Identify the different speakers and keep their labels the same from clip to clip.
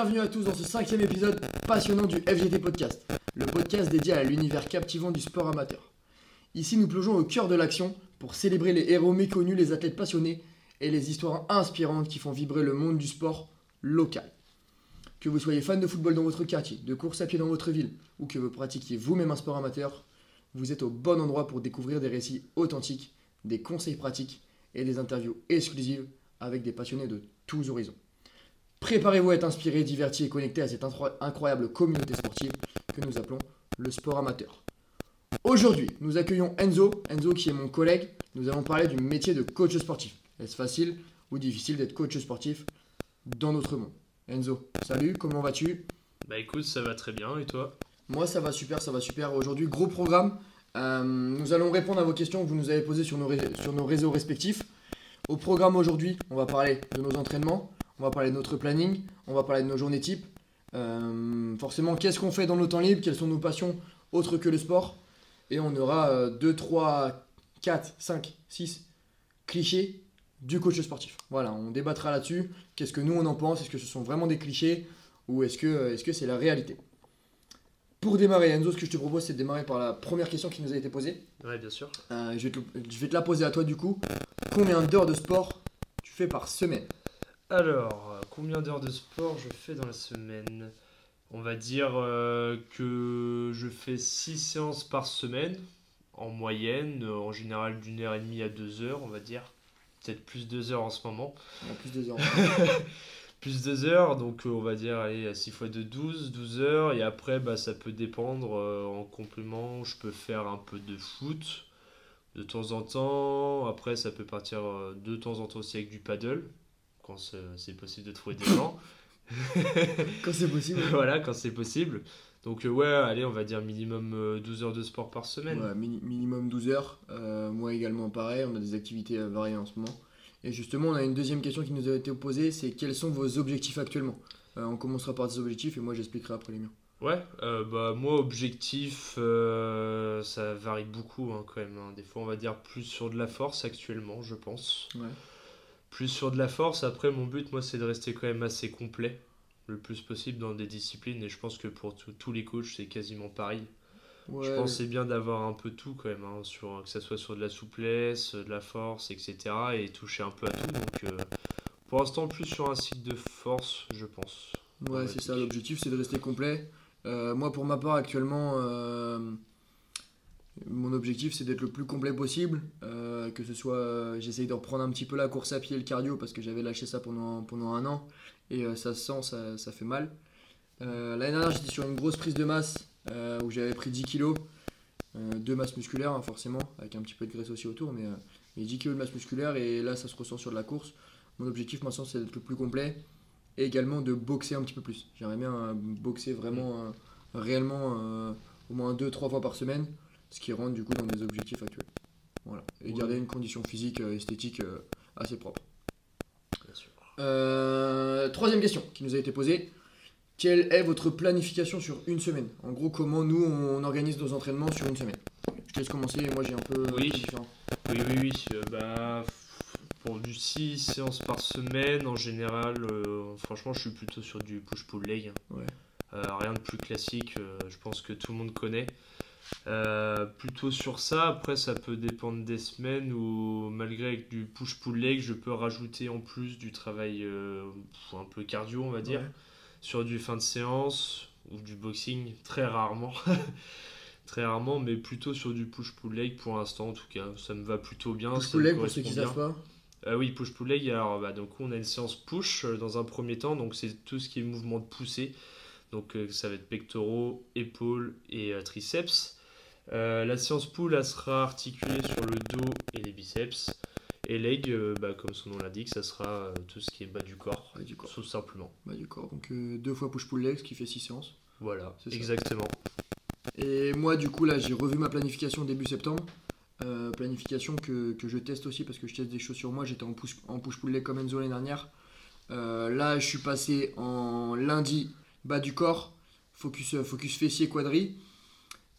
Speaker 1: Bienvenue à tous dans ce cinquième épisode passionnant du FGT Podcast, le podcast dédié à l'univers captivant du sport amateur. Ici, nous plongeons au cœur de l'action pour célébrer les héros méconnus, les athlètes passionnés et les histoires inspirantes qui font vibrer le monde du sport local. Que vous soyez fan de football dans votre quartier, de course à pied dans votre ville, ou que vous pratiquiez vous-même un sport amateur, vous êtes au bon endroit pour découvrir des récits authentiques, des conseils pratiques et des interviews exclusives avec des passionnés de tous horizons. Préparez-vous à être inspiré, diverti et connecté à cette incroyable communauté sportive que nous appelons le sport amateur. Aujourd'hui, nous accueillons Enzo, Enzo qui est mon collègue. Nous allons parler du métier de coach sportif. Est-ce facile ou difficile d'être coach sportif dans notre monde? Enzo, salut, comment vas-tu?
Speaker 2: Bah écoute, ça va très bien et toi?
Speaker 1: Moi ça va super, ça va super. Aujourd'hui, gros programme. Euh, nous allons répondre à vos questions que vous nous avez posées sur nos, sur nos réseaux respectifs. Au programme aujourd'hui, on va parler de nos entraînements, on va parler de notre planning, on va parler de nos journées types. Euh, forcément, qu'est-ce qu'on fait dans nos temps libres, quelles sont nos passions autres que le sport? Et on aura 2, 3, 4, 5, 6 clichés du coach sportif. Voilà, on débattra là-dessus. Qu'est-ce que nous on en pense? Est-ce que ce sont vraiment des clichés? Ou est-ce que c'est -ce c'est la réalité? Pour démarrer, Enzo, ce que je te propose, c'est de démarrer par la première question qui nous a été posée.
Speaker 2: Ouais, bien sûr.
Speaker 1: Euh, je, vais te, je, vais te, la poser à toi du coup. Combien d'heures de sport tu fais par semaine?
Speaker 2: Alors, euh, combien d'heures de sport je fais dans la semaine? On va dire euh, que je fais 6 séances par semaine, en moyenne, euh, en général d'une heure et demie à deux heures, on va dire. Peut-être plus deux heures en ce moment.
Speaker 1: plus deux heures.
Speaker 2: plus deux heures, donc on va dire allez, 6 fois de 12, 12 heures. Et après, bah, ça peut dépendre. en complément, je peux faire un peu de foot de temps en temps. Après, ça peut partir de temps en temps aussi avec du paddle quand c'est possible de trouver des gens.
Speaker 1: quand c'est possible.
Speaker 2: voilà, quand c'est possible. Donc euh, ouais, allez, on va dire minimum 12 euh, heures de sport par semaine.
Speaker 1: Ouais, minimum 12 heures. Euh, moi également pareil, on a des activités variées en ce moment. Et justement, on a une deuxième question qui nous a été posée, c'est quels sont vos objectifs actuellement? On commencera par des objectifs et moi j'expliquerai après les miens.
Speaker 2: Ouais, bah moi objectif, ça varie beaucoup hein, quand même. Hein. Des fois on va dire plus sur de la force actuellement, je pense. Ouais plus sur de la force. Après, mon but, moi, c'est de rester quand même assez complet le plus possible dans des disciplines. Et je pense que pour tous les coachs, c'est quasiment pareil. Je pense c'est bien d'avoir un peu tout quand même, hein, sur, que ce soit sur de la souplesse, de la force, etc. Et toucher un peu à tout. Donc, euh, pour l'instant, plus sur un site de force, je pense.
Speaker 1: Ouais, c'est ça. L'objectif, c'est de rester complet. Euh, moi, pour ma part, actuellement, euh, mon objectif, c'est d'être le plus complet possible. Euh, que ce soit, euh, j'essaye de reprendre un petit peu la course à pied et le cardio parce que j'avais lâché ça pendant, pendant un an et euh, ça se sent, ça, ça fait mal. L'année dernière, j'étais sur une grosse prise de masse où j'avais pris 10 kilos, de masse musculaire hein, forcément, avec un petit peu de graisse aussi autour, mais, 10 kilos de masse musculaire et là, ça se ressent sur de la course. Mon objectif maintenant, c'est d'être le plus complet et également de boxer un petit peu plus. J'aimerais bien boxer vraiment, réellement, au moins 2-3 fois par semaine ce qui rentre du coup dans mes objectifs actuels. Voilà. Et garder une condition physique, euh, esthétique euh, assez propre. Bien sûr. Euh, troisième question qui nous a été posée. Quelle est votre planification sur une semaine? En gros, comment nous on organise nos entraînements sur une semaine? Je te laisse commencer, moi j'ai un peu,
Speaker 2: oui. différent. Oui, oui, oui. bah, pour du 6 séances par semaine, en général, franchement, je suis plutôt sur du push-pull leg. Ouais. rien de plus classique, je pense que tout le monde connaît. Euh, plutôt sur ça, après ça peut dépendre des semaines où malgré du push-pull leg, je peux rajouter en plus du travail euh, un peu cardio, on va dire, sur du fin de séance ou du boxing, très rarement. très rarement, mais plutôt sur du push-pull leg pour l'instant en tout cas. Ça me va plutôt bien.
Speaker 1: Push-pull leg pour ceux qui savent pas
Speaker 2: euh, oui, push-pull leg. Alors, bah, donc, on a une séance push dans un premier temps, donc c'est tout ce qui est mouvement de poussée. Donc, ça va être pectoraux, épaules et triceps. Euh, la séance pull elle sera articulée sur le dos et les biceps. Et leg, euh, bah, comme son nom l'indique, ça sera euh, tout ce qui est bas du corps, du corps. tout simplement.
Speaker 1: Bas du corps, donc deux fois push-pull leg, ce qui fait six séances.
Speaker 2: Voilà, exactement.
Speaker 1: Et moi, du coup, là, j'ai revu ma planification début septembre. planification que, que, je teste aussi parce que je teste des choses sur moi. J'étais en push-pull en push leg comme Enzo l'année dernière. là, je suis passé en lundi bas du corps, focus, focus fessier quadri.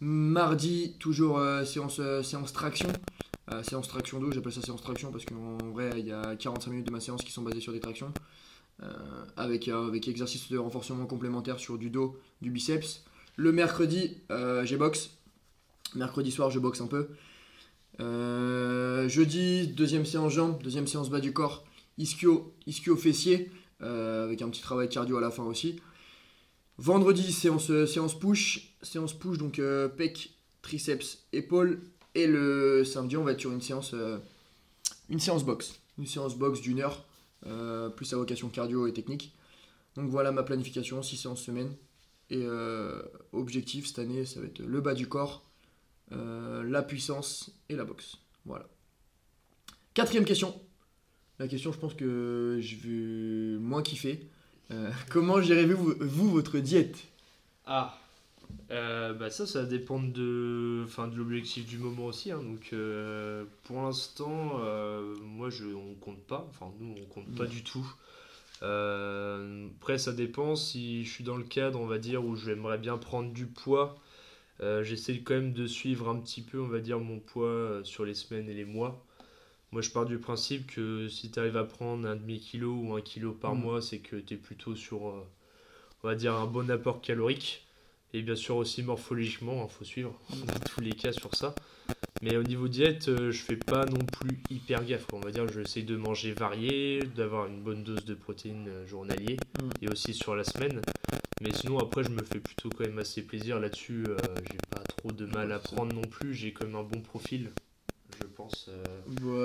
Speaker 1: Mardi, toujours euh, séance, euh, séance traction. Euh, séance traction 2, j'appelle ça séance traction parce qu'en vrai, il y a 45 minutes de ma séance qui sont basées sur des tractions. avec, avec exercice de renforcement complémentaire sur du dos, du biceps. Le mercredi, j'ai boxe. Mercredi soir, je boxe un peu. jeudi, deuxième séance jambes, deuxième séance bas du corps, ischio, ischio fessier, avec un petit travail cardio à la fin aussi. Vendredi, séance, séance push, séance push donc pec, triceps, épaules. Et le samedi, on va être sur une séance, euh, une séance box. Une séance box d'une heure, euh, plus à vocation cardio et technique. Donc voilà ma planification, 6 séances semaine. Et euh, objectif cette année, ça va être le bas du corps, la puissance et la boxe. Voilà. Quatrième question. La question, je pense que je vais moins kiffer. Comment gérez-vous vous, votre diète?
Speaker 2: Ah, euh, bah ça, ça dépend de, enfin, de l'objectif du moment aussi. Hein. donc, euh, pour l'instant, euh, moi, je, on compte pas. Enfin, nous, on compte pas du tout. après, ça dépend. Si je suis dans le cadre, on va dire, où j'aimerais bien prendre du poids, j'essaie quand même de suivre un petit peu, on va dire, mon poids sur les semaines et les mois. Moi, je pars du principe que si tu arrives à prendre un demi-kilo ou un kilo par mm. mois, c'est que tu es plutôt sur, on va dire, un bon apport calorique. Et bien sûr aussi morphologiquement, il hein, faut suivre tous les cas sur ça. Mais au niveau diète, euh, je fais pas non plus hyper gaffe. On va dire j'essaie de manger varié, d'avoir une bonne dose de protéines euh, journalier mm. et aussi sur la semaine. Mais sinon après je me fais plutôt quand même assez plaisir là-dessus. Euh, j'ai pas trop de mal à prendre non plus. J'ai quand même un bon profil, je pense.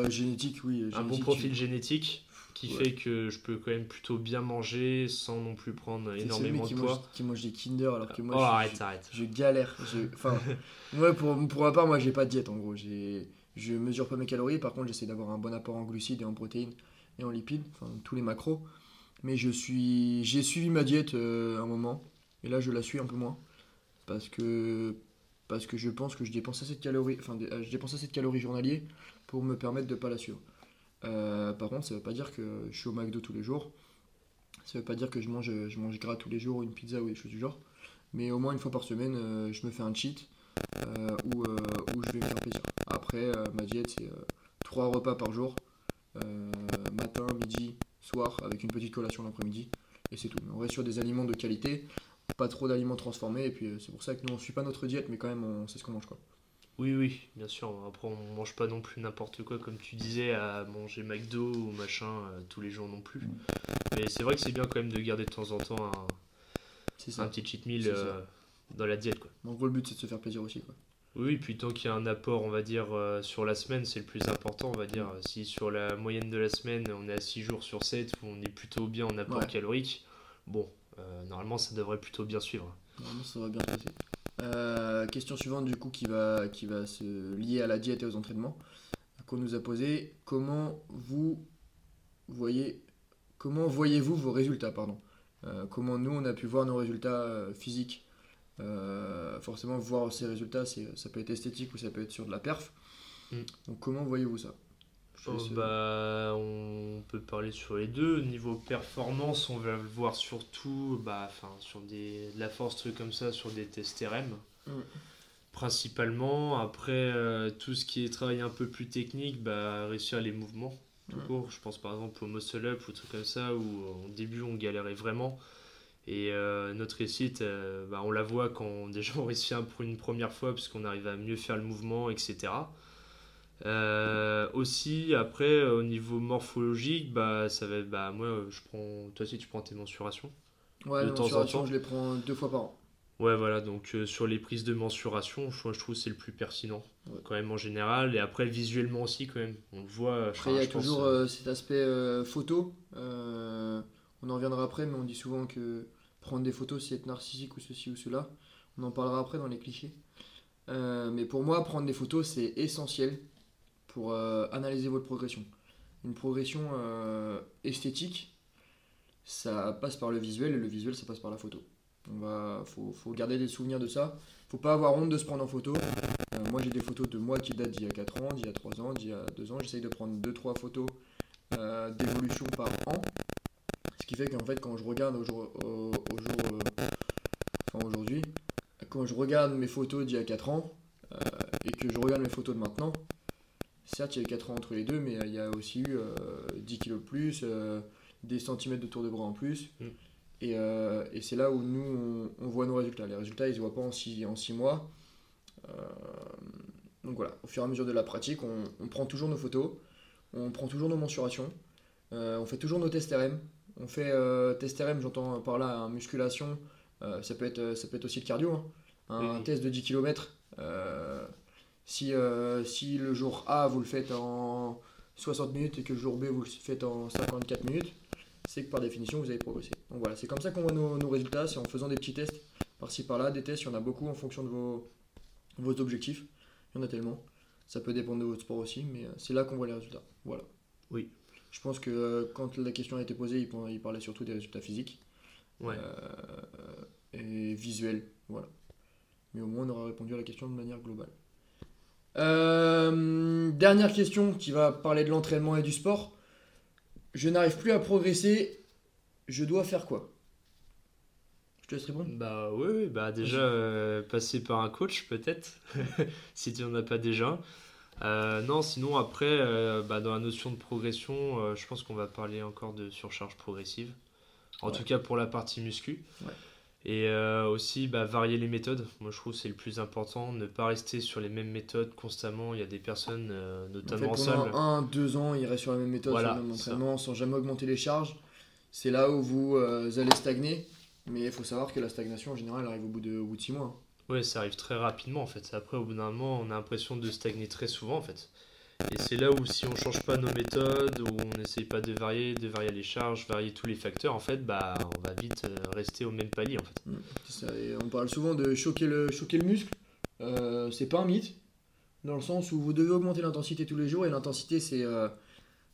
Speaker 1: génétique, oui.
Speaker 2: un bon profil génétique qui fait que je peux quand même plutôt bien manger sans non plus prendre énormément de poids.
Speaker 1: qui mange des Kinder alors que moi
Speaker 2: oh,
Speaker 1: je,
Speaker 2: arrête, arrête.
Speaker 1: je galère. Enfin, moi pour, pour ma part, moi j'ai pas de diète en gros. Je mesure pas mes calories, par contre j'essaie d'avoir un bon apport en glucides et en protéines et en lipides, enfin tous les macros. Mais je suis, j'ai suivi ma diète euh, un moment et là je la suis un peu moins parce que parce que je pense que je dépense assez de calories, enfin je dépense journaliers pour me permettre de pas la suivre. Euh, par contre, ça veut pas dire que je suis au McDo tous les jours. Ça veut pas dire que je mange, gras tous les jours, une pizza ou des choses du genre. Mais au moins une fois par semaine, euh, je me fais un cheat euh, où, je vais me faire plaisir. Après, ma diète, c'est trois repas par jour matin, midi, soir, avec une petite collation l'après-midi. Et c'est tout. On reste sur des aliments de qualité, pas trop d'aliments transformés. Et puis c'est pour ça que nous, on suit pas notre diète, mais quand même, on sait ce qu'on mange. quoi.
Speaker 2: Oui, oui, bien sûr. Après, on mange pas non plus n'importe quoi, comme tu disais, à manger McDo ou machin euh, tous les jours non plus. Mm. Mais c'est vrai que c'est bien quand même de garder de temps en temps un, un petit cheat meal euh, dans la diète. Quoi.
Speaker 1: En gros, le but, c'est de se faire plaisir aussi. Quoi.
Speaker 2: Oui, puis tant qu'il y a un apport, on va dire, euh, sur la semaine, c'est le plus important, on va dire. Si sur la moyenne de la semaine, on est à 6 jours sur 7, où on est plutôt bien en apport calorique, bon, normalement, ça devrait plutôt bien suivre.
Speaker 1: Normalement, ça va bien se passer. Euh, question suivante du coup qui va, qui va se lier à la diète et aux entraînements qu'on nous a posé. Comment vous voyez comment voyez-vous vos résultats pardon? Euh, Comment nous on a pu voir nos résultats euh, physiques? Forcément voir ces résultats ça peut être esthétique ou ça peut être sur de la perf. Mm. Donc comment voyez-vous ça?
Speaker 2: Oh, bah, on peut parler sur les deux. Niveau performance, on va le voir surtout bah, sur des, de la force, trucs comme ça, sur des tests RM. Mm. Principalement. Après, euh, tout ce qui est travail un peu plus technique, bah, réussir les mouvements. Tout mm. court. Je pense par exemple au muscle up ou trucs comme ça, où au début on galérait vraiment. Et euh, notre réussite, euh, bah, on la voit quand déjà on réussit pour une première fois, parce qu'on arrive à mieux faire le mouvement, etc. Euh, aussi, après, euh, au niveau morphologique, bah, ça va bah, moi, je prends, toi aussi, tu prends tes mensurations
Speaker 1: Ouais, de les mensurations, je les prends deux fois par an.
Speaker 2: Ouais, voilà, donc euh, sur les prises de mensuration, je, je trouve c'est le plus pertinent, quand même en général, et après visuellement aussi, quand même, on le voit.
Speaker 1: Après, il y a toujours cet aspect photo, on en reviendra après, mais on dit souvent que prendre des photos, c'est être narcissique ou ceci ou cela. On en parlera après dans les clichés. mais pour moi, prendre des photos, c'est essentiel pour euh, analyser votre progression. Une progression euh, esthétique, ça passe par le visuel et le visuel, ça passe par la photo. On va, faut, garder des souvenirs de ça. Faut pas avoir honte de se prendre en photo. Euh, moi, j'ai des photos de moi qui datent d'il y a 4 ans, d'il y a 3 ans, d'il y a 2 ans. J'essaye de prendre 2-3 photos d'évolution par an. Ce qui fait qu'en fait, quand je regarde au jour, au, jour enfin aujourd'hui, quand je regarde mes photos d'il y a 4 ans et que je regarde mes photos de maintenant, Certes, il y a eu 4 ans entre les deux, mais euh, il y a aussi eu 10 euh, kilos de plus, euh, des centimètres de tour de bras en plus. Mm. Et, et c'est là où nous, on, voit nos résultats. Les résultats, ils ne se voient pas en 6 en six mois. donc voilà, au fur et à mesure de la pratique, on, on prend toujours nos photos, on prend toujours nos mensurations, on fait toujours nos tests RM. On fait test RM, j'entends par là, hein, musculation, ça, peut être, ça peut être aussi le cardio. Hein. Un test de 10 km, si, euh, si le jour A, vous le faites en 60 minutes et que le jour B, vous le faites en 54 minutes, c'est que par définition, vous avez progressé. Donc voilà, c'est comme ça qu'on voit nos, résultats, c'est en faisant des petits tests par-ci par-là. Des tests, il y en a beaucoup en fonction de vos, vos objectifs. Il y en a tellement. Ça peut dépendre de votre sport aussi, mais euh, c'est là qu'on voit les résultats. Voilà.
Speaker 2: Oui.
Speaker 1: Je pense que euh, quand la question a été posée, il, parlait surtout des résultats physiques.
Speaker 2: Ouais.
Speaker 1: et visuels. Voilà. Mais au moins, on aura répondu à la question de manière globale. Euh, dernière question qui va parler de l'entraînement et du sport. Je n'arrive plus à progresser. Je dois faire quoi? Je te laisse répondre
Speaker 2: Bah oui, bah déjà euh, passer par un coach peut-être, si tu n'en as pas déjà. Euh, non, sinon après, bah, dans la notion de progression, je pense qu'on va parler encore de surcharge progressive. En tout cas pour la partie muscu.
Speaker 1: Ouais.
Speaker 2: Et euh, aussi bah, varier les méthodes. Moi je trouve que c'est le plus important. Ne pas rester sur les mêmes méthodes constamment. Il y a des personnes, euh, notamment en,
Speaker 1: fait, pendant un, deux ans, ils restent sur la même méthode, sur le même entraînement, sans jamais augmenter les charges. C'est là où vous euh, allez stagner. Mais il faut savoir que la stagnation en général arrive au bout de, au bout de six mois.
Speaker 2: Oui, ça arrive très rapidement en fait. Après, au bout d'un moment, on a l'impression de stagner très souvent en fait. Et c'est là où si on change pas nos méthodes, où on n'essaye pas de varier, de varier les charges, varier tous les facteurs, en fait, bah, on va vite euh, rester au même palier. En fait.
Speaker 1: Mm. on parle souvent de choquer le, choquer le muscle. Euh, c'est pas un mythe, dans le sens où vous devez augmenter l'intensité tous les jours, et l'intensité c'est euh,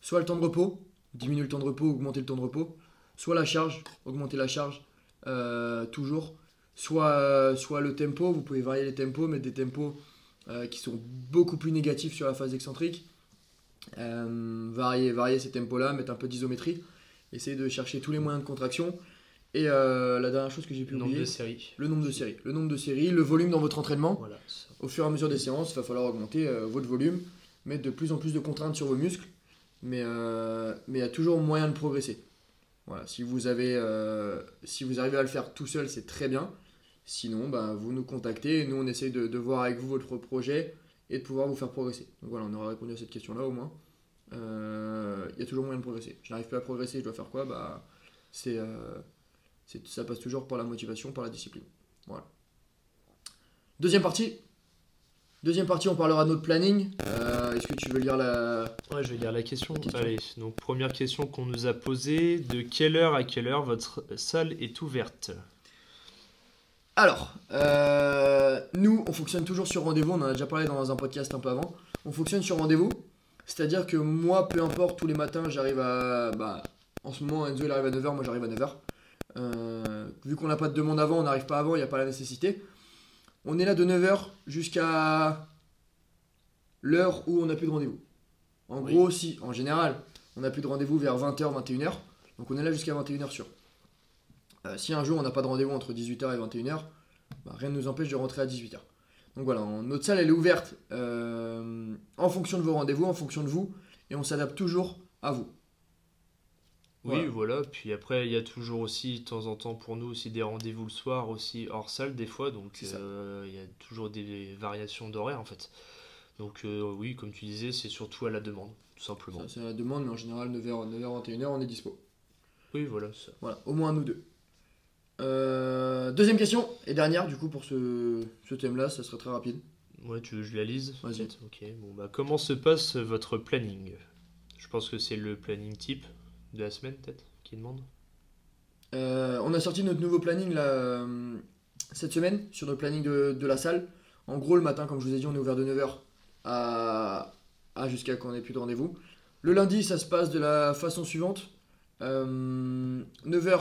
Speaker 1: soit le temps de repos, diminuer le temps de repos, augmenter le temps de repos, soit la charge, augmenter la charge, euh, toujours, soit, soit le tempo, vous pouvez varier les tempos, mettre des tempos euh, qui sont beaucoup plus négatifs sur la phase excentrique. Euh, varier, varier ces tempos-là, mettre un peu d'isométrie, essayer de chercher tous les moyens de contraction. Et euh, la dernière chose que j'ai pu
Speaker 2: le
Speaker 1: oublier,
Speaker 2: nombre de séries.
Speaker 1: le nombre de séries. Le nombre de séries, le volume dans votre entraînement. Au fur et à mesure des séances, il va falloir augmenter votre volume, mettre de plus en plus de contraintes sur vos muscles, mais mais il y a toujours moyen de progresser. Voilà, si vous avez, si vous arrivez à le faire tout seul, c'est très bien. Sinon, bah, vous nous contactez et nous, on essaye de, voir avec vous votre projet et de pouvoir vous faire progresser. Donc voilà, on aura répondu à cette question-là au moins. Il euh, y a toujours moyen de progresser. Je n'arrive pas à progresser, je dois faire quoi? Bah, euh, c'est, Ça passe toujours par la motivation, par la discipline. Voilà. Deuxième partie. Deuxième partie, on parlera de notre planning. Euh, est-ce que tu veux lire la...
Speaker 2: Ouais, je vais lire la question. la question. Allez, donc première question qu'on nous a posée. De quelle heure à quelle heure votre salle est ouverte?
Speaker 1: Alors, euh, nous, on fonctionne toujours sur rendez-vous. On en a déjà parlé dans un podcast un peu avant. On fonctionne sur rendez-vous. C'est-à-dire que moi, peu importe, tous les matins, j'arrive à. Bah, en ce moment, Enzo il arrive à 9h, moi j'arrive à 9h. Euh, vu qu'on n'a pas de demande avant, on n'arrive pas avant, il n'y a pas la nécessité. On est là de 9h jusqu'à l'heure où on n'a plus de rendez-vous. En gros, si, en général, on n'a plus de rendez-vous vers 20h, 21h. Donc on est là jusqu'à 21h sûr. Euh, si un jour on n'a pas de rendez-vous entre 18h et 21h, bah, rien ne nous empêche de rentrer à 18h. Donc voilà, notre salle elle est ouverte euh, en fonction de vos rendez-vous, en fonction de vous, et on s'adapte toujours à vous.
Speaker 2: Oui, voilà. Puis après, il y a toujours aussi, de temps en temps, pour nous aussi des rendez-vous le soir, aussi hors salle des fois. Donc euh, il y a toujours des variations d'horaire en fait. Donc oui, comme tu disais, c'est surtout à la demande, tout simplement.
Speaker 1: C'est à la demande, mais en général, 9h, 9h 21h, on est dispo.
Speaker 2: Oui, voilà. Ça.
Speaker 1: Voilà, au moins nous deux. Euh, deuxième question, et dernière du coup pour ce, thème-là, ça serait très rapide.
Speaker 2: Ouais, tu veux que je la lise
Speaker 1: Vas-y.
Speaker 2: Ok, bon bah comment se passe votre planning? Je pense que c'est le planning type de la semaine peut-être qui demande.
Speaker 1: Euh, on a sorti notre nouveau planning là, euh, cette semaine sur notre planning de, la salle. En gros, le matin, comme je vous ai dit, on est ouvert de 9h à, à jusqu'à qu'on ait plus de rendez-vous. Le lundi, ça se passe de la façon suivante 9h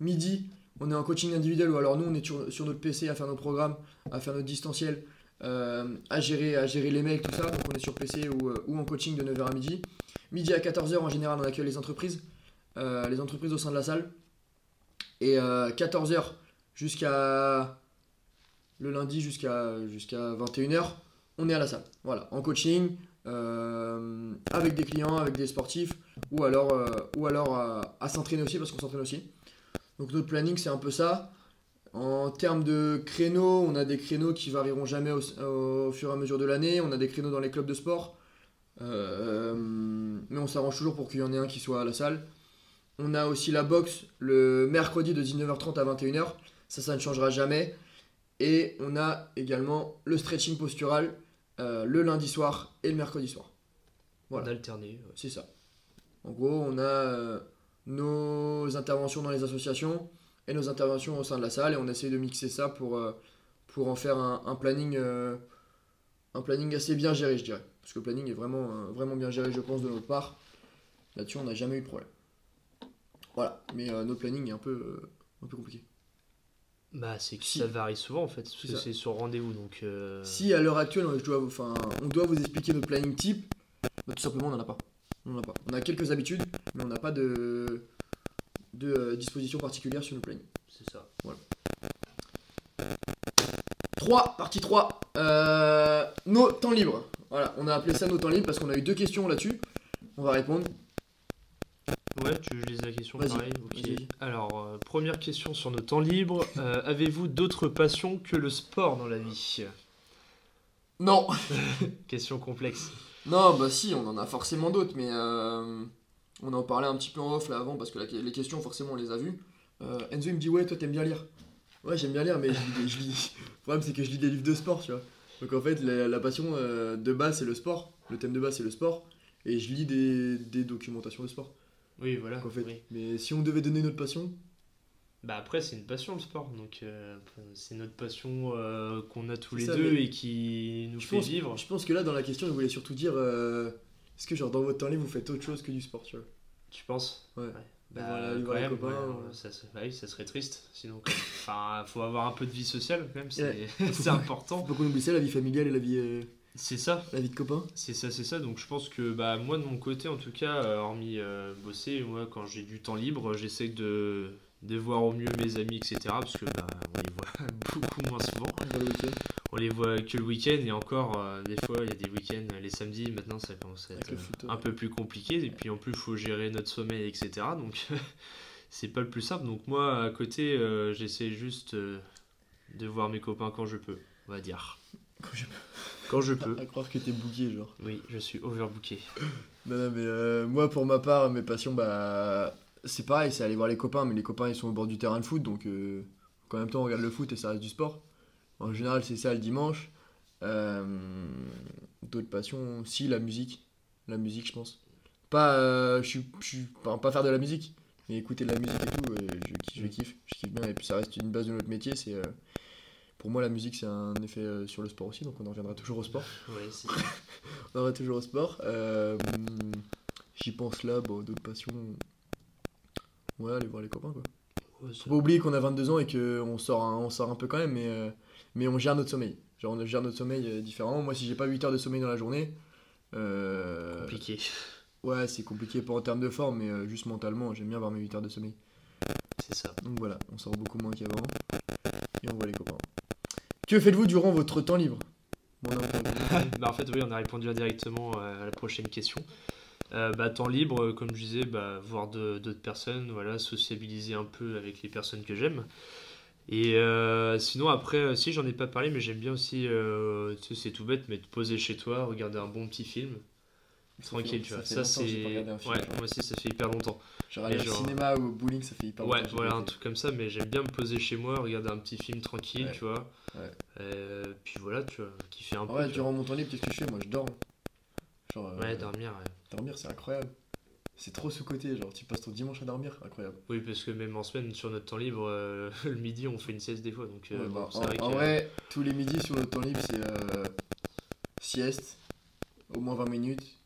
Speaker 1: midi, on est en coaching individuel ou alors nous on est sur, notre PC à faire nos programmes, à faire notre distanciel, euh, à, gérer, à gérer les mails, tout ça. Donc on est sur PC ou, euh, ou en coaching de 9h à midi. Midi à 14h en général on accueille les entreprises, euh, les entreprises au sein de la salle. Et 14h jusqu'à le lundi jusqu'à jusqu'à 21h, on est à la salle. Voilà, en coaching, avec des clients, avec des sportifs, ou alors, ou alors à, s'entraîner aussi, parce qu'on s'entraîne aussi. Donc notre planning, c'est un peu ça. En termes de créneaux, on a des créneaux qui varieront jamais au, fur et à mesure de l'année. On a des créneaux dans les clubs de sport. mais on s'arrange toujours pour qu'il y en ait un qui soit à la salle. On a aussi la boxe le mercredi de 19h30 à 21h. Ça, ça ne changera jamais. Et on a également le stretching postural euh, le lundi soir et le mercredi soir.
Speaker 2: Voilà. Alterné.
Speaker 1: C'est ça. En gros, on a euh, nos interventions dans les associations et nos interventions au sein de la salle et on essaie de mixer ça pour, euh, pour en faire un, planning, un planning assez bien géré, je dirais. Parce que le planning est vraiment, vraiment bien géré, je pense, de notre part. Là-dessus, on n'a jamais eu de problème. Voilà, mais euh, notre planning est un peu, euh, un peu compliqué.
Speaker 2: Bah, c'est que ça varie souvent en fait, parce que c'est sur rendez-vous donc. Euh,
Speaker 1: si à l'heure actuelle, on doit, enfin, on doit vous expliquer notre planning type, bah, tout simplement on n'en a pas. On a pas. On a quelques habitudes, mais on n'a pas de, de disposition particulière sur nos plannings.
Speaker 2: C'est ça.
Speaker 1: Voilà. 3, partie 3. nos temps libres. Voilà, on a appelé ça nos temps libres parce qu'on a eu deux questions là-dessus. On va répondre.
Speaker 2: Ouais, tu veux la question pareil Alors, euh, première question sur nos temps libres. Euh, avez-vous d'autres passions que le sport dans la vie?
Speaker 1: Non
Speaker 2: Question complexe.
Speaker 1: Non, bah si, on en a forcément d'autres, mais euh, on en parlait un petit peu en off là avant parce que les questions, forcément, on les a vues. Enzo, il me dit Ouais, toi, t'aimes bien lire. Ouais, j'aime bien lire, mais je lis, Le problème, c'est que je lis des livres de sport, tu vois. Donc en fait, la, passion de base, c'est le sport. Le thème de base, c'est le sport. Et je lis des documentations de sport.
Speaker 2: Oui, voilà.
Speaker 1: Mais si on devait donner notre passion
Speaker 2: Bah après, c'est une passion le sport. Donc euh, c'est notre passion euh, qu'on a tous les deux et qui nous fait vivre.
Speaker 1: Je pense que là, dans la question, il voulait surtout dire euh, est-ce que genre dans votre temps libre, vous faites autre chose que du sport, tu vois?
Speaker 2: Tu penses?
Speaker 1: Ouais.
Speaker 2: Bah, voilà, ça, bah oui, ça serait triste. Sinon, enfin, faut avoir un peu de vie sociale quand même, c'est important.
Speaker 1: Faut qu'on oublie ça, la vie familiale et la vie.
Speaker 2: C'est ça.
Speaker 1: La vie de copain
Speaker 2: C'est ça, c'est ça. Donc je pense que bah, moi, de mon côté, en tout cas, hormis bosser, moi, quand j'ai du temps libre, j'essaie de, de voir au mieux mes amis, etc. Parce que bah, on les voit beaucoup moins souvent. On les voit que le week-end et encore, euh, des fois, il y a des week-ends, les samedis, maintenant, ça commence à être un peu plus compliqué. Et puis en plus, il faut gérer notre sommeil, etc. Donc c'est pas le plus simple. Donc moi, à côté, j'essaie juste de voir mes copains quand je peux, on va dire.
Speaker 1: Quand je peux.
Speaker 2: Quand je peux.
Speaker 1: À, croire que t'es booké, genre.
Speaker 2: Oui, je suis overbooké.
Speaker 1: non, non, mais euh, moi, pour ma part, mes passions, bah. C'est pareil, c'est aller voir les copains, mais les copains, ils sont au bord du terrain de foot, donc. Euh, en même temps, on regarde le foot et ça reste du sport. En général, c'est ça le dimanche. Euh, d'autres passions, si, la musique. La musique, je pense. Pas, je suis, pas, faire de la musique, mais écouter de la musique et tout, je, je, kiffe, je kiffe bien. Et puis ça reste une base de notre métier, c'est pour moi, la musique, c'est un effet euh, sur le sport aussi, donc on en reviendra toujours au sport.
Speaker 2: Oui,
Speaker 1: on en reviendra toujours au sport. Euh, j'y pense là, bon, d'autres passions. Ouais, aller voir les copains, quoi. Faut pas oublier qu'on a 22 ans et qu'on sort, un, on sort un peu quand même, mais, euh, mais on gère notre sommeil. Genre, on gère notre sommeil différemment. Moi, si j'ai pas 8 heures de sommeil dans la journée.
Speaker 2: compliqué.
Speaker 1: Ouais, c'est compliqué, pas en termes de forme, mais juste mentalement, j'aime bien avoir mes 8 heures de sommeil.
Speaker 2: C'est ça.
Speaker 1: Donc voilà, on sort beaucoup moins qu'avant. Et on voit les copains. Que faites-vous durant votre temps libre?
Speaker 2: Bah, En fait, oui, on a répondu directement euh, à la prochaine question. Euh, bah, temps libre, euh, comme je disais, bah, voir d'autres personnes, voilà, sociabiliser un peu avec les personnes que j'aime. Et sinon, après, si j'en ai pas parlé, mais j'aime bien aussi, c'est tout bête, mais te poser chez toi, regarder un bon petit film tranquille, tu vois. Ça, c'est. Ouais, moi aussi, ça fait hyper longtemps.
Speaker 1: Genre aller au cinéma ou au bowling, ça fait hyper
Speaker 2: longtemps. Ouais, voilà, un truc comme ça, mais j'aime bien me poser chez moi, regarder un petit film tranquille, tu vois. Ouais. Euh, puis voilà, tu vois, kiffer un peu.
Speaker 1: Ouais, durant mon temps libre, qu'est-ce que je fais? Moi, je dors.
Speaker 2: Genre, ouais, euh, dormir, ouais.
Speaker 1: Dormir, c'est incroyable. C'est trop sous-côté, genre tu passes ton dimanche à dormir, incroyable.
Speaker 2: Oui, parce que même en semaine, sur notre temps libre, euh, le midi, on fait une sieste des fois. Donc,
Speaker 1: bah, en, vrai, tous les midis sur notre temps libre, c'est sieste, au moins 20 minutes,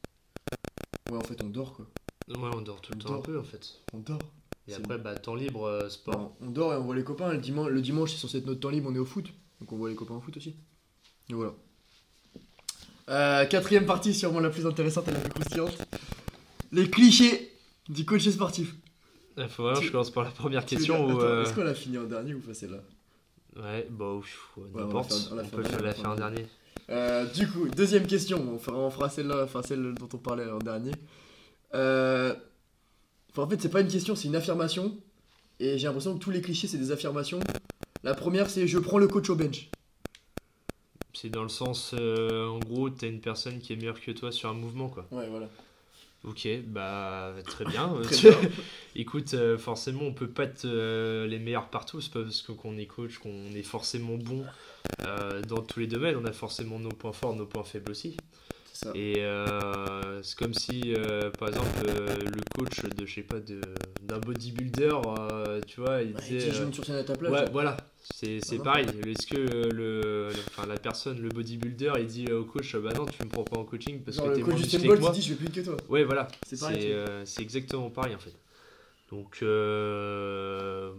Speaker 1: Ouais, en fait, on dort quoi.
Speaker 2: Ouais, on dort tout le temps un peu en fait.
Speaker 1: On dort.
Speaker 2: Et après, bah, temps libre, euh, sport.
Speaker 1: on dort et on voit les copains. Le dimanche, le dimanche c'est censé être notre temps libre, on est au foot. Donc on voit les copains au foot aussi. Et voilà. Euh, quatrième partie, sûrement la plus intéressante et la plus croustillante. Les clichés du coach sportif.
Speaker 2: Il faut vraiment que je commence par la première question.
Speaker 1: Euh, est-ce qu'on l'a fini en dernier ou pas celle-là
Speaker 2: Ouais, bah, n'importe. on, peut la faire en dernier.
Speaker 1: Euh, du coup, deuxième question. On fera, on fera celle-là, enfin celle dont on parlait en dernier. Euh, en fait, c'est pas une question, c'est une affirmation. Et j'ai l'impression que tous les clichés, c'est des affirmations. La première, c'est je prends le coach au bench.
Speaker 2: C'est dans le sens, euh, en gros, t'as une personne qui est meilleure que toi sur un mouvement, quoi.
Speaker 1: Ouais, voilà.
Speaker 2: Ok, bah très bien.
Speaker 1: Très bien.
Speaker 2: Écoute, euh, forcément, on peut pas être euh, les meilleurs partout. C'est pas parce qu'on est coach qu'on est forcément bon dans tous les domaines. On a forcément nos points forts, nos points faibles aussi.
Speaker 1: Ça.
Speaker 2: Et euh, c'est comme si, euh, par exemple, euh, le coach de, je sais pas, d'un bodybuilder, tu vois, il
Speaker 1: Ouais,
Speaker 2: disait.
Speaker 1: qui joue sur scène à ta place.
Speaker 2: Ouais, voilà, c'est
Speaker 1: non.
Speaker 2: pareil. Est-ce que le, enfin, la personne, le bodybuilder, il dit au coach, bah non, tu me prends pas en coaching parce que t'es moins musclé que moi.
Speaker 1: il dit je vais plus que toi.
Speaker 2: Ouais, voilà,
Speaker 1: C'est
Speaker 2: c'est exactement pareil en fait. Donc,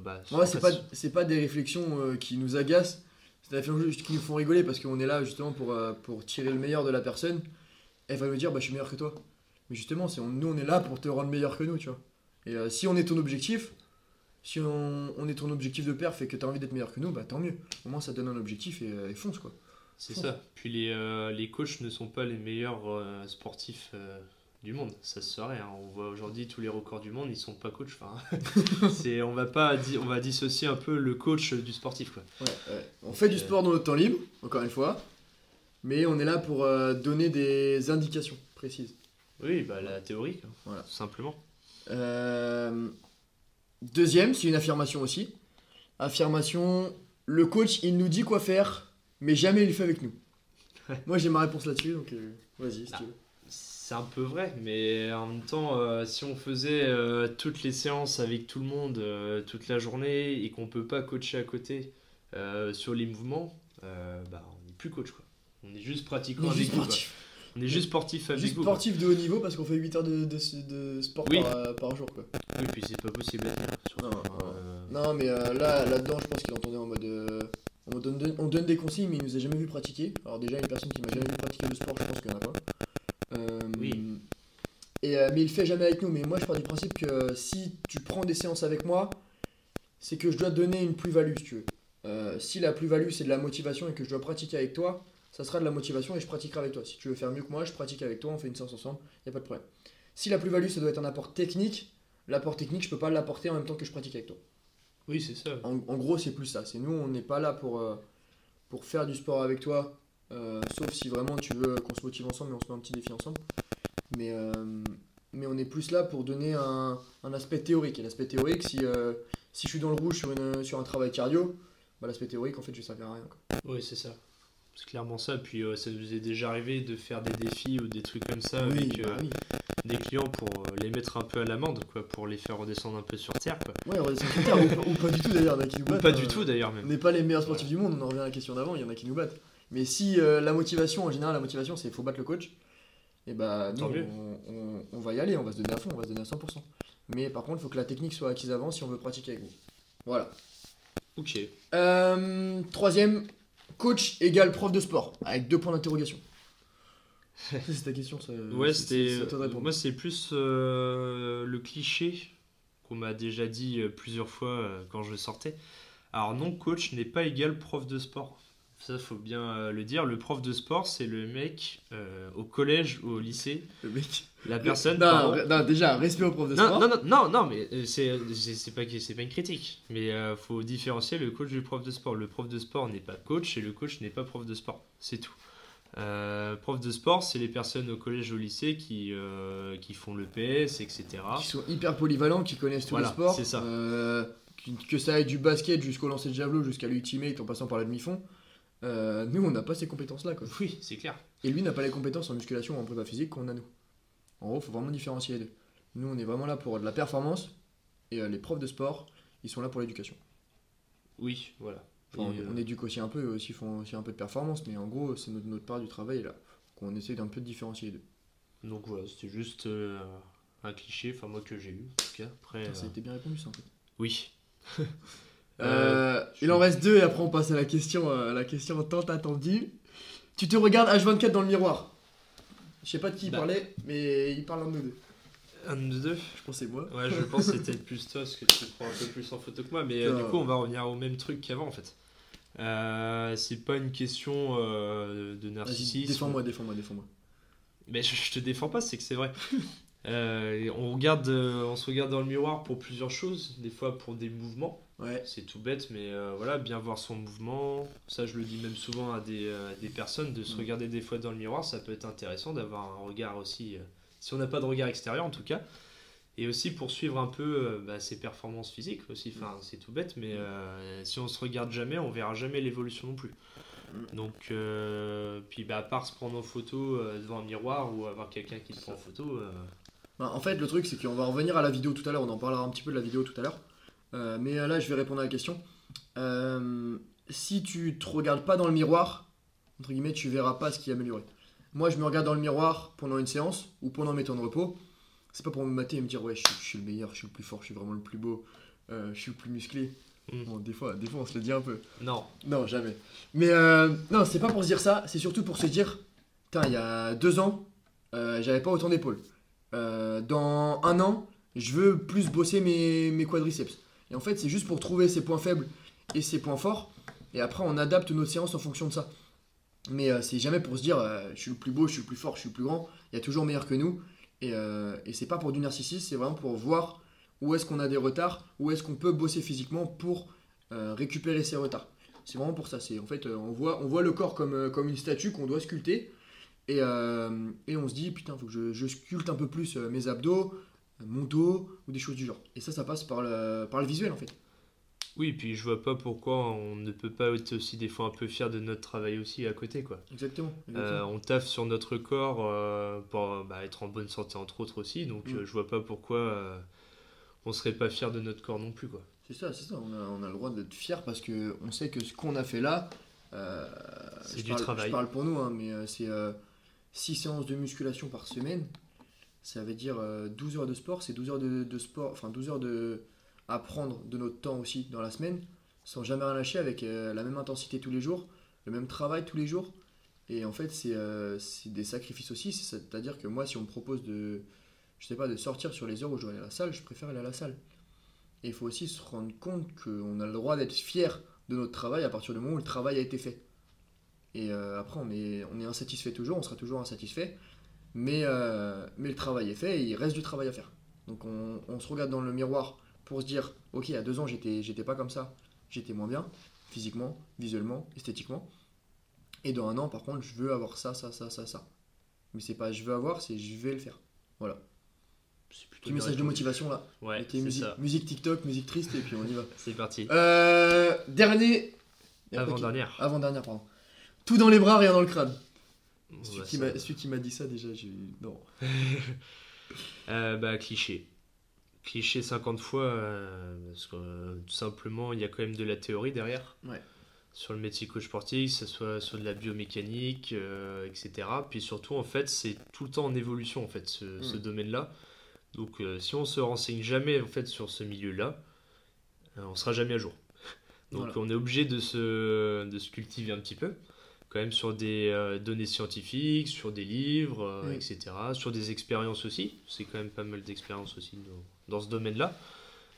Speaker 2: bah,
Speaker 1: Moi, c'est pas, c'est pas des réflexions qui nous agacent, c'est des réflexions juste qui nous font rigoler parce qu'on est là justement pour, pour tirer le meilleur de la personne. Elle va nous dire, bah, je suis meilleur que toi. Mais justement, c'est, on- nous, on est là pour te rendre meilleur que nous, tu vois. Et euh, si on est ton objectif, si on, on est ton objectif de perf et que tu as envie d'être meilleur que nous, bah tant mieux. Au moins, ça te donne un objectif et, euh, et fonce, quoi.
Speaker 2: C'est ça. Puis les, euh, les coachs ne sont pas les meilleurs euh, sportifs euh, du monde. Ça se saurait. hein. On voit aujourd'hui tous les records du monde, ils sont pas coachs. Enfin, c'est, on va pas, on va dissocier un peu le coach du sportif, quoi.
Speaker 1: Ouais, ouais. On fait du sport dans notre temps libre, encore une fois. Mais on est là pour euh, donner des indications précises.
Speaker 2: Oui, bah la théorie.
Speaker 1: Voilà.
Speaker 2: Tout simplement.
Speaker 1: Euh, Deuxième, c'est une affirmation aussi. Affirmation, le coach, il nous dit quoi faire, mais jamais il le fait avec nous. Moi, j'ai ma réponse là-dessus, donc euh, vas-y, si
Speaker 2: Ah.
Speaker 1: tu veux.
Speaker 2: C'est un peu vrai, mais en même temps, euh, si on faisait toutes les séances avec tout le monde toute la journée et qu'on peut pas coacher à côté sur les mouvements, bah, on n'est plus coach quoi. On est juste pratiquant
Speaker 1: On est
Speaker 2: avec vous. On est juste sportif avec
Speaker 1: Juste
Speaker 2: vous. quoi.
Speaker 1: sportif de haut niveau parce qu'on fait 8 heures de, de- de sport
Speaker 2: Oui.
Speaker 1: par, euh, par jour. Quoi.
Speaker 2: Oui, puis c'est pas possible.
Speaker 1: Non.
Speaker 2: Euh,
Speaker 1: Non, mais euh, là, là-dedans, je pense qu'il entendait en mode. euh, on, donne, on donne des consignes, mais il nous a jamais vu pratiquer. Alors, déjà, une personne qui m'a jamais vu pratiquer le sport, je pense qu'il y en a pas.
Speaker 2: Oui.
Speaker 1: Et, mais il le fait jamais avec nous. Mais moi, je pars du principe que si tu prends des séances avec moi, c'est que je dois donner une plus-value, si tu veux. Si la plus-value, c'est de la motivation et que je dois pratiquer avec toi, ça sera de la motivation et je pratiquerai avec toi. Si tu veux faire mieux que moi, je pratique avec toi, on fait une séance ensemble, il n'y a pas de problème. Si la plus-value, ça doit être un apport technique, l'apport technique, je peux pas l'apporter en même temps que je pratique avec toi.
Speaker 2: Oui, c'est ça.
Speaker 1: En, en gros, c'est plus ça. C'est nous, on n'est pas là pour, euh, pour faire du sport avec toi, euh, sauf si vraiment tu veux qu'on se motive ensemble et on se met un petit défi ensemble. Mais, euh, mais on est plus là pour donner un, un aspect théorique. Et l'aspect théorique, si, si je suis dans le rouge sur, une, sur un travail cardio, bah, l'aspect théorique, en fait, je ne servir à rien. quoi.
Speaker 2: Oui, c'est ça. C'est clairement ça. Puis euh, ça vous est déjà arrivé de faire des défis ou des trucs comme ça
Speaker 1: oui,
Speaker 2: avec euh,
Speaker 1: bah oui.
Speaker 2: des clients pour euh, les mettre un peu à l'amende, quoi, pour les faire redescendre un peu sur terre, quoi.
Speaker 1: Ouais, on redescend sur terre, ou, pas- ou pas du tout d'ailleurs, nous
Speaker 2: Ou
Speaker 1: battent.
Speaker 2: pas
Speaker 1: hein.
Speaker 2: du tout d'ailleurs
Speaker 1: On
Speaker 2: même.
Speaker 1: n'est pas les meilleurs sportifs du monde, on en revient à la question d'avant, il y en a qui nous battent. Mais si la motivation, en général, la motivation, c'est il faut battre le coach, et bah nous, on, on- on va y aller, on va se donner à fond, on va se donner à 100%. Mais par contre, il faut que la technique soit acquise avant si on veut pratiquer avec vous. Voilà.
Speaker 2: Ok.
Speaker 1: Euh, troisième, coach égale prof de sport, avec deux points d'interrogation. C'est ta question, ça.
Speaker 2: Ouais, c'était. Moi, c'est plus euh, le cliché qu'on m'a déjà dit euh, plusieurs fois euh, quand je sortais. Alors, non, coach n'est pas égal prof de sport. Ça, faut bien euh, le dire. Le prof de sport, c'est le mec euh, au collège ou au lycée.
Speaker 1: Le mec.
Speaker 2: La personne.
Speaker 1: Non, non, déjà, respect au prof de
Speaker 2: Non,
Speaker 1: sport.
Speaker 2: non, non, non, non, mais euh, c'est pas, pas une critique. Mais euh, faut différencier le coach du prof de sport. Le prof de sport n'est pas coach et le coach n'est pas prof de sport. C'est tout. Euh, prof de sport, c'est les personnes au collège ou au lycée qui, qui font le PS, etc.
Speaker 1: qui sont hyper polyvalents, qui connaissent tous
Speaker 2: Voilà,
Speaker 1: les sports.
Speaker 2: c'est ça.
Speaker 1: que ça aille du basket jusqu'au lancer de javelot jusqu'à l'ultimate en passant par la demi-fond. Euh, nous, on n'a pas ces compétences-là. quoi.
Speaker 2: Oui, c'est clair.
Speaker 1: Et lui n'a pas les compétences en musculation ou en prépa physique qu'on a nous. En gros, il faut vraiment différencier les deux. Nous, on est vraiment là pour de la performance et euh, les profs de sport, ils sont là pour l'éducation.
Speaker 2: Oui, voilà.
Speaker 1: Enfin,
Speaker 2: Et,
Speaker 1: on,
Speaker 2: euh,
Speaker 1: on éduque aussi un peu, aussi ils font aussi un peu de performance, mais en gros, c'est notre, notre part du travail là. Qu'on essaie d'un peu de différencier les deux.
Speaker 2: Donc voilà, c'était juste euh, un cliché, enfin moi que j'ai eu en tout cas. Après,
Speaker 1: Ça a été bien répondu ça en fait.
Speaker 2: oui.
Speaker 1: Euh,
Speaker 2: je
Speaker 1: il en reste deux et après on passe à la question, euh, la question tant attendue. Tu te regardes H24 dans le miroir. Je sais pas de qui il
Speaker 2: Bah.
Speaker 1: parlait, mais il parle un de nous deux.
Speaker 2: Un de deux.
Speaker 1: Je pense que c'est moi.
Speaker 2: Ouais, je pense que c'était plus toi parce que tu te prends un peu plus en photo que moi. Mais euh,
Speaker 1: Ah.
Speaker 2: du coup, on va revenir au même truc qu'avant en fait. euh, C'est pas une question euh, de narcissisme.
Speaker 1: Défends-moi, défends-moi, défends-moi.
Speaker 2: Mais je, je, te défends pas, c'est que c'est vrai. Euh, on, regarde, on se regarde dans le miroir pour plusieurs choses, des fois pour des mouvements.
Speaker 1: Ouais.
Speaker 2: C'est tout bête, mais voilà, bien voir son mouvement. Ça, je le dis même souvent à des, des personnes, de se mm. regarder des fois dans le miroir, ça peut être intéressant d'avoir un regard aussi, si on n'a pas de regard extérieur en tout cas, et aussi pour suivre un peu euh, bah, ses performances physiques aussi. Enfin, c'est tout bête, mais euh, si on se regarde jamais, on verra jamais l'évolution non plus. Mm. Donc, euh, puis bah, à part se prendre en photo devant un miroir ou avoir quelqu'un qui te prend en photo.
Speaker 1: Bah, en fait, le truc, c'est qu'on va revenir à la vidéo tout à l'heure. On en parlera un petit peu de la vidéo tout à l'heure. Mais là, je vais répondre à la question. si tu te regardes pas dans le miroir, entre guillemets, tu verras pas ce qui est amélioré. Moi, je me regarde dans le miroir pendant une séance ou pendant mes temps de repos c'est pas pour me mater et me dire ouais je, suis le meilleur, je suis le plus fort, je suis vraiment le plus beau, euh, je suis le plus musclé. Mm. Bon, des fois, des fois on se le dit un peu.
Speaker 2: Non.
Speaker 1: Non, jamais. Mais euh, non, c'est pas pour se dire ça, c'est surtout pour se dire, il y a deux ans, euh, j'avais pas autant d'épaules. dans un an, je veux plus bosser mes, mes quadriceps. Et en fait, c'est juste pour trouver ses points faibles et ses points forts. Et après, on adapte nos séances en fonction de ça. Mais c'est jamais pour se dire, je suis le plus beau, je suis le plus fort, je suis le plus grand. Il y a toujours meilleur que nous. Et, euh, c'est pas pour du narcissisme, c'est vraiment pour voir où est-ce qu'on a des retards, où est-ce qu'on peut bosser physiquement pour euh, récupérer ces retards. C'est vraiment pour ça. C'est en fait, euh, on voit, le corps comme, une statue qu'on doit sculpter. Et, on se dit, putain, faut que je, sculpte un peu plus mes abdos, mon dos, ou des choses du genre. Et ça, ça passe par le, par le visuel en fait.
Speaker 2: Oui, puis je vois pas pourquoi on ne peut pas être aussi des fois un peu fier de notre travail aussi à côté. quoi.
Speaker 1: Exactement.
Speaker 2: Euh, on taffe sur notre corps euh, pour bah, être en bonne santé entre autres aussi, donc mm. euh, je vois pas pourquoi on serait pas fier de notre corps non plus. quoi.
Speaker 1: C'est ça, c'est ça, on a, on a, le droit d'être fier parce qu'on sait que ce qu'on a fait là,
Speaker 2: c'est du travail.
Speaker 1: Je parle pour nous, hein, mais c'est 6 séances de musculation par semaine, ça veut dire 12 heures de sport, c'est 12 heures de, de sport, enfin 12 heures de à prendre de notre temps aussi dans la semaine, sans jamais rien lâcher, avec euh, la même intensité tous les jours, le même travail tous les jours. Et en fait, c'est euh, des sacrifices aussi. C'est-à-dire que moi, si on me propose de, je sais pas, de sortir sur les heures où je dois aller à la salle, je préfère aller à la salle. Et il faut aussi se rendre compte qu'on a le droit d'être fier de notre travail à partir du moment où le travail a été fait. Et euh, après, on est insatisfait toujours, on sera toujours insatisfait. Mais, mais le travail est fait et il reste du travail à faire. Donc on, on se regarde dans le miroir pour se dire, ok, il y a deux ans, j'étais, j'étais pas comme ça, j'étais moins bien, physiquement, visuellement, esthétiquement. Et dans un an, par contre, je veux avoir ça, ça, ça, ça, ça. Mais c'est pas je veux avoir, c'est je vais le faire. Voilà. C'est plutôt Petit message de motivation là.
Speaker 2: Ouais,
Speaker 1: musique, musique, TikTok, musique triste, et puis on y va.
Speaker 2: c'est parti.
Speaker 1: Euh, dernier.
Speaker 2: Avant-dernière.
Speaker 1: Avant-dernière, pardon. Tout dans les bras, rien dans le crâne. Celui, qui m'a, dit ça déjà, j'ai. Non.
Speaker 2: euh, bah, cliché cliché 50 fois, euh, parce que euh, tout simplement, il y a quand même de la théorie derrière. Sur le métier coach sportif, que ce soit sur de la biomécanique, etc. Puis surtout, en fait, c'est tout le temps en évolution, en fait, ce, mm. domaine-là. Donc, si on se renseigne jamais, en fait, sur ce milieu-là, on sera jamais à jour. Donc, on est obligé de se, de se cultiver un petit peu quand même sur des données scientifiques, sur des livres, etc., sur des expériences aussi. C'est quand même pas mal d'expériences aussi dans ce domaine-là.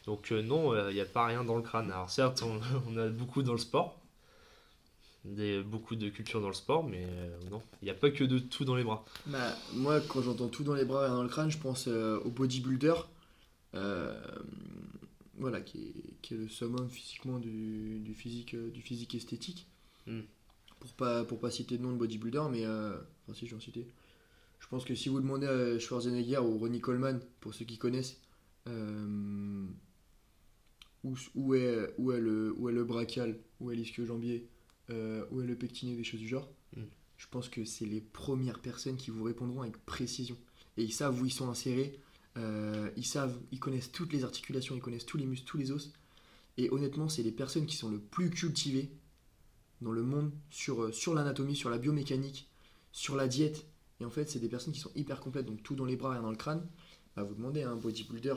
Speaker 2: Donc euh, non, il euh, n'y a pas rien dans le crâne. Alors certes, on, a beaucoup dans le sport, des, beaucoup de culture dans le sport, mais euh, non, il n'y a pas que de tout dans les bras.
Speaker 1: Bah, moi, quand j'entends tout dans les bras et dans le crâne, je pense au bodybuilder, voilà, qui est, qui est, le summum physiquement du, du physique, du physique esthétique. Hmm. Pour pas pour pas citer de nom de bodybuilder, mais enfin si je vais en citer. Je pense que si vous demandez à Schwarzenegger ou Ronnie Coleman, pour ceux qui connaissent, euh, où, où, est, où, est le, où est le brachial, où est l'ischio-jambier, euh, où est le pectiné, des choses du genre. Mm. Je pense que c'est les premières personnes qui vous répondront avec précision. Et ils savent où ils sont insérés, euh, ils savent, ils connaissent toutes les articulations, ils connaissent tous les muscles, tous les os. Et honnêtement, c'est les personnes qui sont le plus cultivées dans le monde sur, sur l'anatomie, sur la biomécanique, sur la diète. Et en fait, c'est des personnes qui sont hyper complètes, donc tout dans les bras et dans le crâne. Bah, vous demandez à un bodybuilder,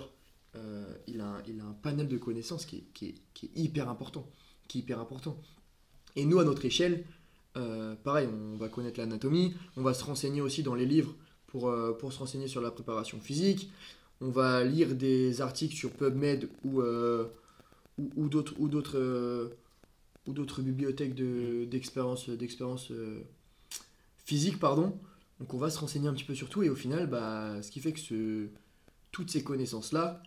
Speaker 1: euh, il, a, il a un panel de connaissances qui est, qui est, qui est, hyper important. Qui est hyper important. Et nous, à notre échelle, euh, pareil, on va connaître l'anatomie, on va se renseigner aussi dans les livres pour, euh, pour se renseigner sur la préparation physique, on va lire des articles sur PubMed ou, ou, ou d'autres ou d'autres bibliothèques d'expérience d'expérience physique, pardon. Donc on va se renseigner un petit peu sur tout et au final, bah, ce qui fait que ce, toutes ces connaissances-là,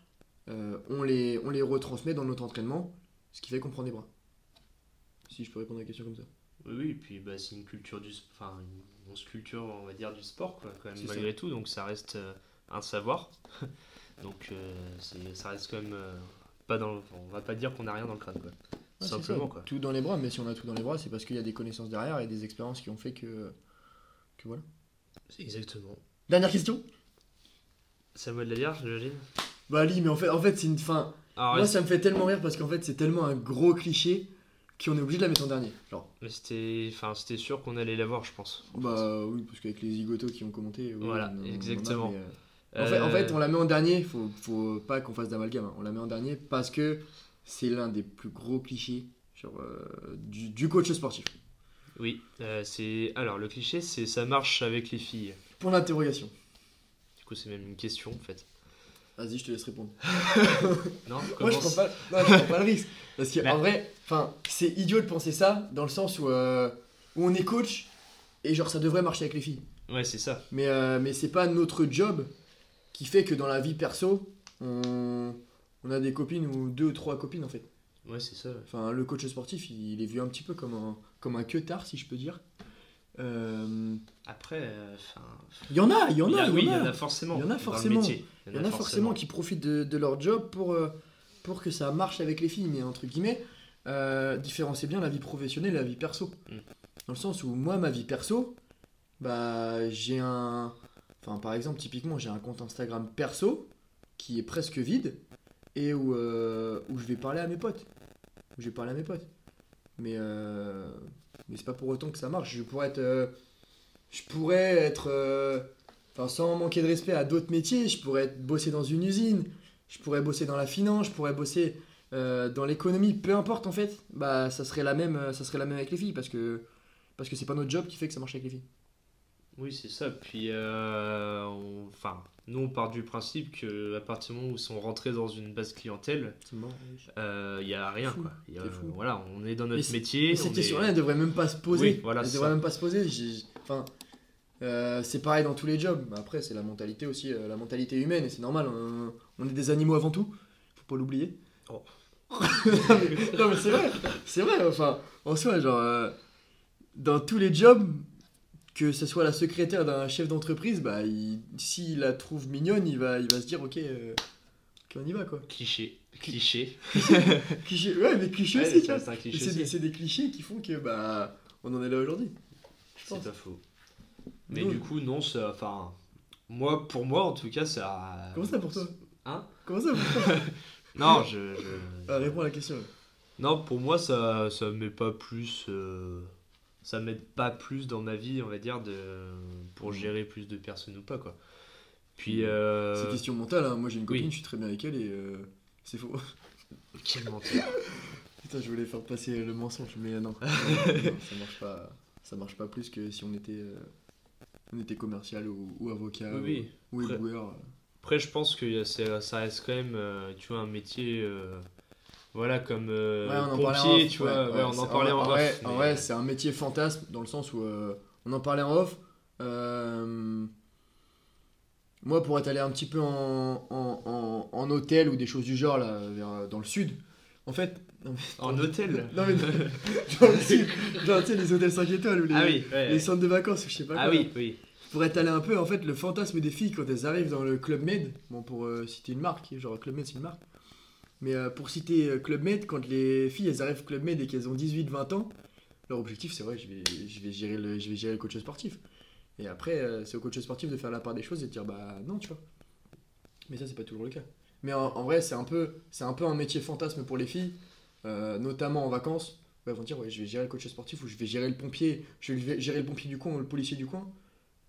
Speaker 1: on, les, on les retransmet dans notre entraînement, ce qui fait qu'on prend des bras. Si je peux répondre à la question comme ça.
Speaker 2: Oui, oui, et puis bah, c'est une culture du enfin une, culture, on va dire, du sport, quoi, quand même, malgré tout, donc ça reste un savoir. donc euh, ça reste quand même euh, pas dans. on va pas dire qu'on a rien dans le crâne, quoi.
Speaker 1: Simplement, quoi. Tout dans les bras, mais si on a tout dans les bras, c'est parce qu'il y a des connaissances derrière et des expériences qui ont fait que. que voilà.
Speaker 2: Exactement.
Speaker 1: Dernière question?
Speaker 2: C'est à moi de la lire, j'imagine
Speaker 1: Bah, Ali, mais en fait, en fait c'est une fin. moi, ça me fait tellement rire parce qu'en fait, c'est tellement un gros cliché qu'on est obligé de la mettre en dernier. Genre.
Speaker 2: Mais c'était, enfin, c'était sûr qu'on allait la voir, je pense.
Speaker 1: Bah oui, parce qu'avec les zigotos qui ont commenté.
Speaker 2: voilà, exactement.
Speaker 1: Euh, en, fait, en, fait, on la met en dernier, faut, faut pas qu'on fasse d'amalgame, hein. on la met en dernier parce que c'est l'un des plus gros clichés sur, euh, du, coach sportif.
Speaker 2: Oui, euh, c'est. Alors, le cliché, c'est ça marche avec les filles.
Speaker 1: Pour l'interrogation.
Speaker 2: Du coup, c'est même une question en fait.
Speaker 1: Vas-y, je te laisse répondre.
Speaker 2: non,
Speaker 1: Moi, je prends pas, non, je prends pas le risque. Parce qu'en vrai, c'est idiot de penser ça dans le sens où, euh, où on est coach et genre ça devrait marcher avec les filles.
Speaker 2: Ouais, c'est ça.
Speaker 1: Mais, mais c'est pas notre job qui fait que dans la vie perso, on, on a des copines ou deux ou trois copines en fait.
Speaker 2: Ouais, c'est ça.
Speaker 1: Enfin, le coach sportif, il, est vu un petit peu comme un, comme un tard si je peux dire.
Speaker 2: Euh, Après, euh,
Speaker 1: il y en a, il y en a,
Speaker 2: oui, il y en a forcément.
Speaker 1: Il y en a forcément. Il y en a, forcément qui profitent de, leur job pour, euh, pour que ça marche avec les filles, mais entre guillemets, différencier bien la vie professionnelle et la vie perso. Mm. Dans le sens où moi, ma vie perso, bah, j'ai un, Enfin, par exemple, typiquement, j'ai un compte Instagram perso qui est presque vide et où, euh, où je vais parler à mes potes. je vais parler à mes potes. Mais, euh, mais pas pour autant que ça marche. Je pourrais être. Euh, je pourrais être. Enfin, sans manquer de respect à d'autres métiers, je pourrais être, bosser dans une usine, je pourrais bosser dans la finance, je pourrais bosser dans l'économie, peu importe en fait, bah ça serait la même, ça serait la même avec les filles parce que parce que c'est pas notre job qui fait que ça marche avec les filles.
Speaker 2: Oui, c'est ça. Puis, euh, enfin, nous, on part du principe que à partir du moment où ils sont rentrés dans une base clientèle, il n'y euh, a rien. Quoi. voilà, on est dans notre métier.
Speaker 1: Mais cette question-là, elle devrait même pas se poser. voilà, elle devrait même pas se poser. Enfin, euh, c'est pareil dans tous les jobs. Après, c'est la mentalité aussi, la mentalité humaine, et c'est normal. On, est des animaux avant tout. Faut pas l'oublier. Oh. non, mais, c'est vrai. C'est vrai. Enfin, en soi, genre, dans tous les jobs, que ce soit la secrétaire d'un chef d'entreprise, bah, s'il la trouve mignonne, il va, il va se dire ok, euh, on y va quoi.
Speaker 2: Cliché. Cliché.
Speaker 1: cliché. Ouais, mais cliché aussi, C'est des, clichés qui font que bah, on en est là aujourd'hui.
Speaker 2: C'est pas faux. Mais du coup, non, ça. Enfin, moi, pour moi, en tout cas, ça.
Speaker 1: Comment ça pour toi?
Speaker 2: Hein?
Speaker 1: Comment ça pour toi?
Speaker 2: Non, je. je...
Speaker 1: Ah, réponds à la question.
Speaker 2: Non, pour moi, ça, ça met pas plus. Euh, ça m'aide pas plus dans ma vie, on va dire, de, pour mm. gérer plus de personnes ou pas, quoi. Puis. Mm. Euh...
Speaker 1: C'est question mentale, hein. moi j'ai une copine, je suis très bien avec elle et euh, c'est faux.
Speaker 2: Quel menteur
Speaker 1: Putain, je voulais faire passer le mensonge, mais non, ça marche pas. Ça marche pas plus que si on était, euh, on était commercial ou, avocat
Speaker 2: oui,
Speaker 1: ou,
Speaker 2: après, Après, je pense que ça reste quand même, euh, tu vois, un métier voilà comme euh, pompier tu vois. on en parlait en, off.
Speaker 1: vrai c'est un métier fantasme dans le sens où euh, on en parlait en off. Euh, moi pour être allé un petit peu en, en, en, hôtel ou des choses du genre là vers, dans le sud en fait
Speaker 2: en hôtel
Speaker 1: non mais dans, le sud genre tu sais les hôtels 5 étoiles ou les,
Speaker 2: ah oui,
Speaker 1: les centres de vacances ou je sais pas
Speaker 2: ah oui oui.
Speaker 1: Pour être allé un peu en fait le fantasme des filles quand elles arrivent dans le Club Med bon pour citer une marque genre Club Med c'est une marque mais euh, pour citer euh, Club Med, quand les filles elles arrivent Club Med et qu'elles ont 18-20 ans, leur objectif c'est vrai, je vais, je, vais gérer le, je vais gérer le coach sportif. Et après, euh, c'est au coach sportif de faire la part des choses et de dire bah non, tu vois. Mais ça, c'est pas toujours le cas. Mais en, vrai, c'est un, peu, un peu un métier fantasme pour les filles, notamment en vacances. elles vont dire ouais, je vais gérer le coach sportif ou je vais gérer le pompier, je vais gérer le pompier du coin ou le policier du coin.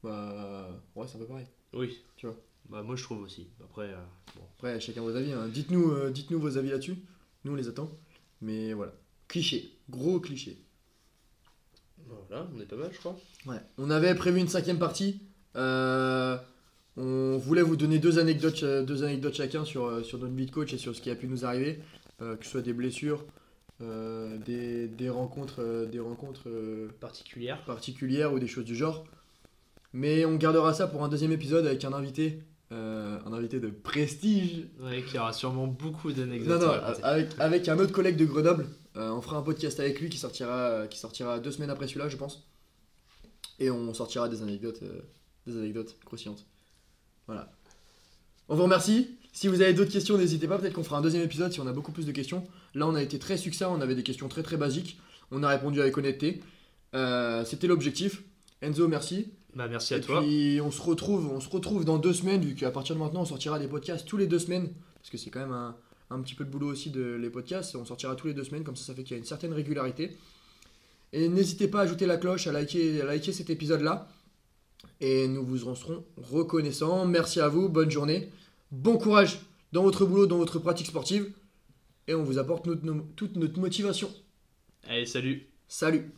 Speaker 1: Bah ouais, c'est un peu pareil.
Speaker 2: Oui.
Speaker 1: Tu vois.
Speaker 2: Bah, moi je trouve aussi. Après, euh,
Speaker 1: bon. Après chacun vos avis. Hein. Dites-nous euh, dites-nous vos avis là-dessus. Nous on les attend. Mais voilà. Cliché. Gros cliché.
Speaker 2: Voilà, on est pas mal je crois.
Speaker 1: Ouais. On avait prévu une cinquième partie. Euh, on voulait vous donner deux anecdotes, deux anecdotes chacun sur, sur notre vie de coach et sur ce qui a pu nous arriver. que ce soit des blessures, des, des, rencontres, des rencontres
Speaker 2: particulières.
Speaker 1: particulières ou des choses du genre. Mais on gardera ça pour un deuxième épisode avec un invité euh, un invité de prestige.
Speaker 2: Ouais, qui aura sûrement beaucoup d'anecdotes.
Speaker 1: Non, non, avec, avec, un autre collègue de Grenoble. Euh, on fera un podcast avec lui qui sortira, qui sortira deux semaines après celui-là, je pense. Et on sortira des anecdotes, euh, des anecdotes croustillantes. Voilà. On vous remercie. Si vous avez d'autres questions, n'hésitez pas. Peut-être qu'on fera un deuxième épisode si on a beaucoup plus de questions. Là, on a été très succinct. On avait des questions très très basiques. On a répondu avec honnêteté. C'était l'objectif. Enzo, merci.
Speaker 2: Bah, merci à
Speaker 1: et
Speaker 2: toi.
Speaker 1: Puis on se retrouve, on se retrouve dans deux semaines, vu qu'à partir de maintenant on sortira des podcasts tous les deux semaines, parce que c'est quand même un, un, petit peu de boulot aussi de les podcasts. On sortira tous les deux semaines, comme ça ça fait qu'il y a une certaine régularité. Et n'hésitez pas à ajouter la cloche, à liker, à liker cet épisode-là. Et nous vous en serons reconnaissants. Merci à vous, bonne journée, bon courage dans votre boulot, dans votre pratique sportive. Et on vous apporte toute notre motivation.
Speaker 2: Allez, salut.
Speaker 1: Salut.